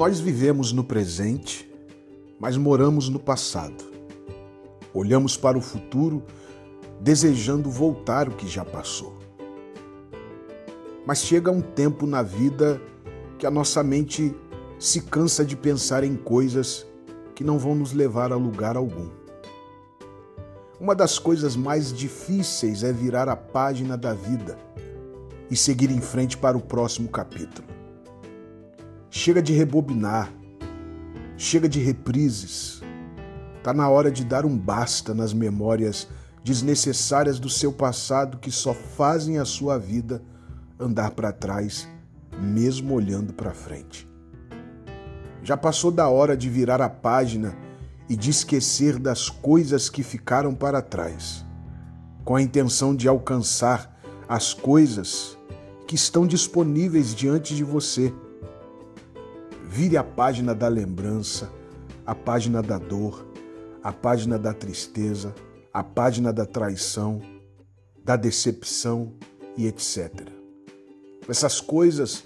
Nós vivemos no presente, mas moramos no passado. Olhamos para o futuro desejando voltar o que já passou. Mas chega um tempo na vida que a nossa mente se cansa de pensar em coisas que não vão nos levar a lugar algum. Uma das coisas mais difíceis é virar a página da vida e seguir em frente para o próximo capítulo. Chega de rebobinar, chega de reprises. Está na hora de dar um basta nas memórias desnecessárias do seu passado que só fazem a sua vida andar para trás, mesmo olhando para frente. Já passou da hora de virar a página e de esquecer das coisas que ficaram para trás, com a intenção de alcançar as coisas que estão disponíveis diante de você Vire a página da lembrança, a página da dor, a página da tristeza, a página da traição, da decepção e etc. Essas coisas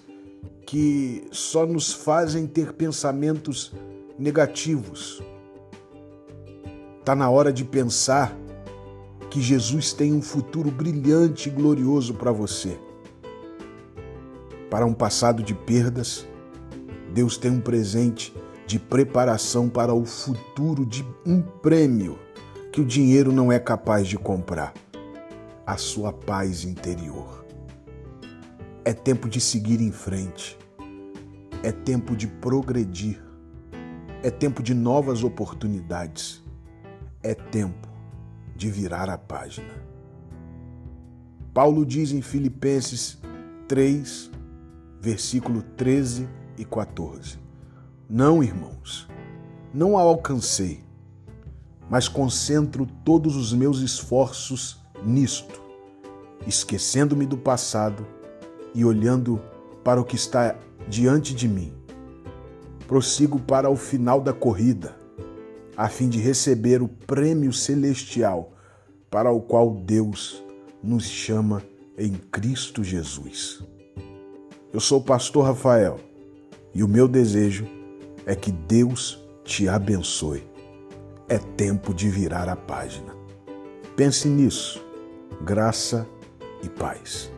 que só nos fazem ter pensamentos negativos. Está na hora de pensar que Jesus tem um futuro brilhante e glorioso para você. Para um passado de perdas, Deus tem um presente de preparação para o futuro de um prêmio que o dinheiro não é capaz de comprar: a sua paz interior. É tempo de seguir em frente. É tempo de progredir. É tempo de novas oportunidades. É tempo de virar a página. Paulo diz em Filipenses 3, versículo 13 e 14. Não, irmãos, não a alcancei, mas concentro todos os meus esforços nisto, esquecendo-me do passado e olhando para o que está diante de mim. Prossigo para o final da corrida, a fim de receber o prêmio celestial para o qual Deus nos chama em Cristo Jesus. Eu sou o pastor Rafael e o meu desejo é que Deus te abençoe. É tempo de virar a página. Pense nisso. Graça e paz.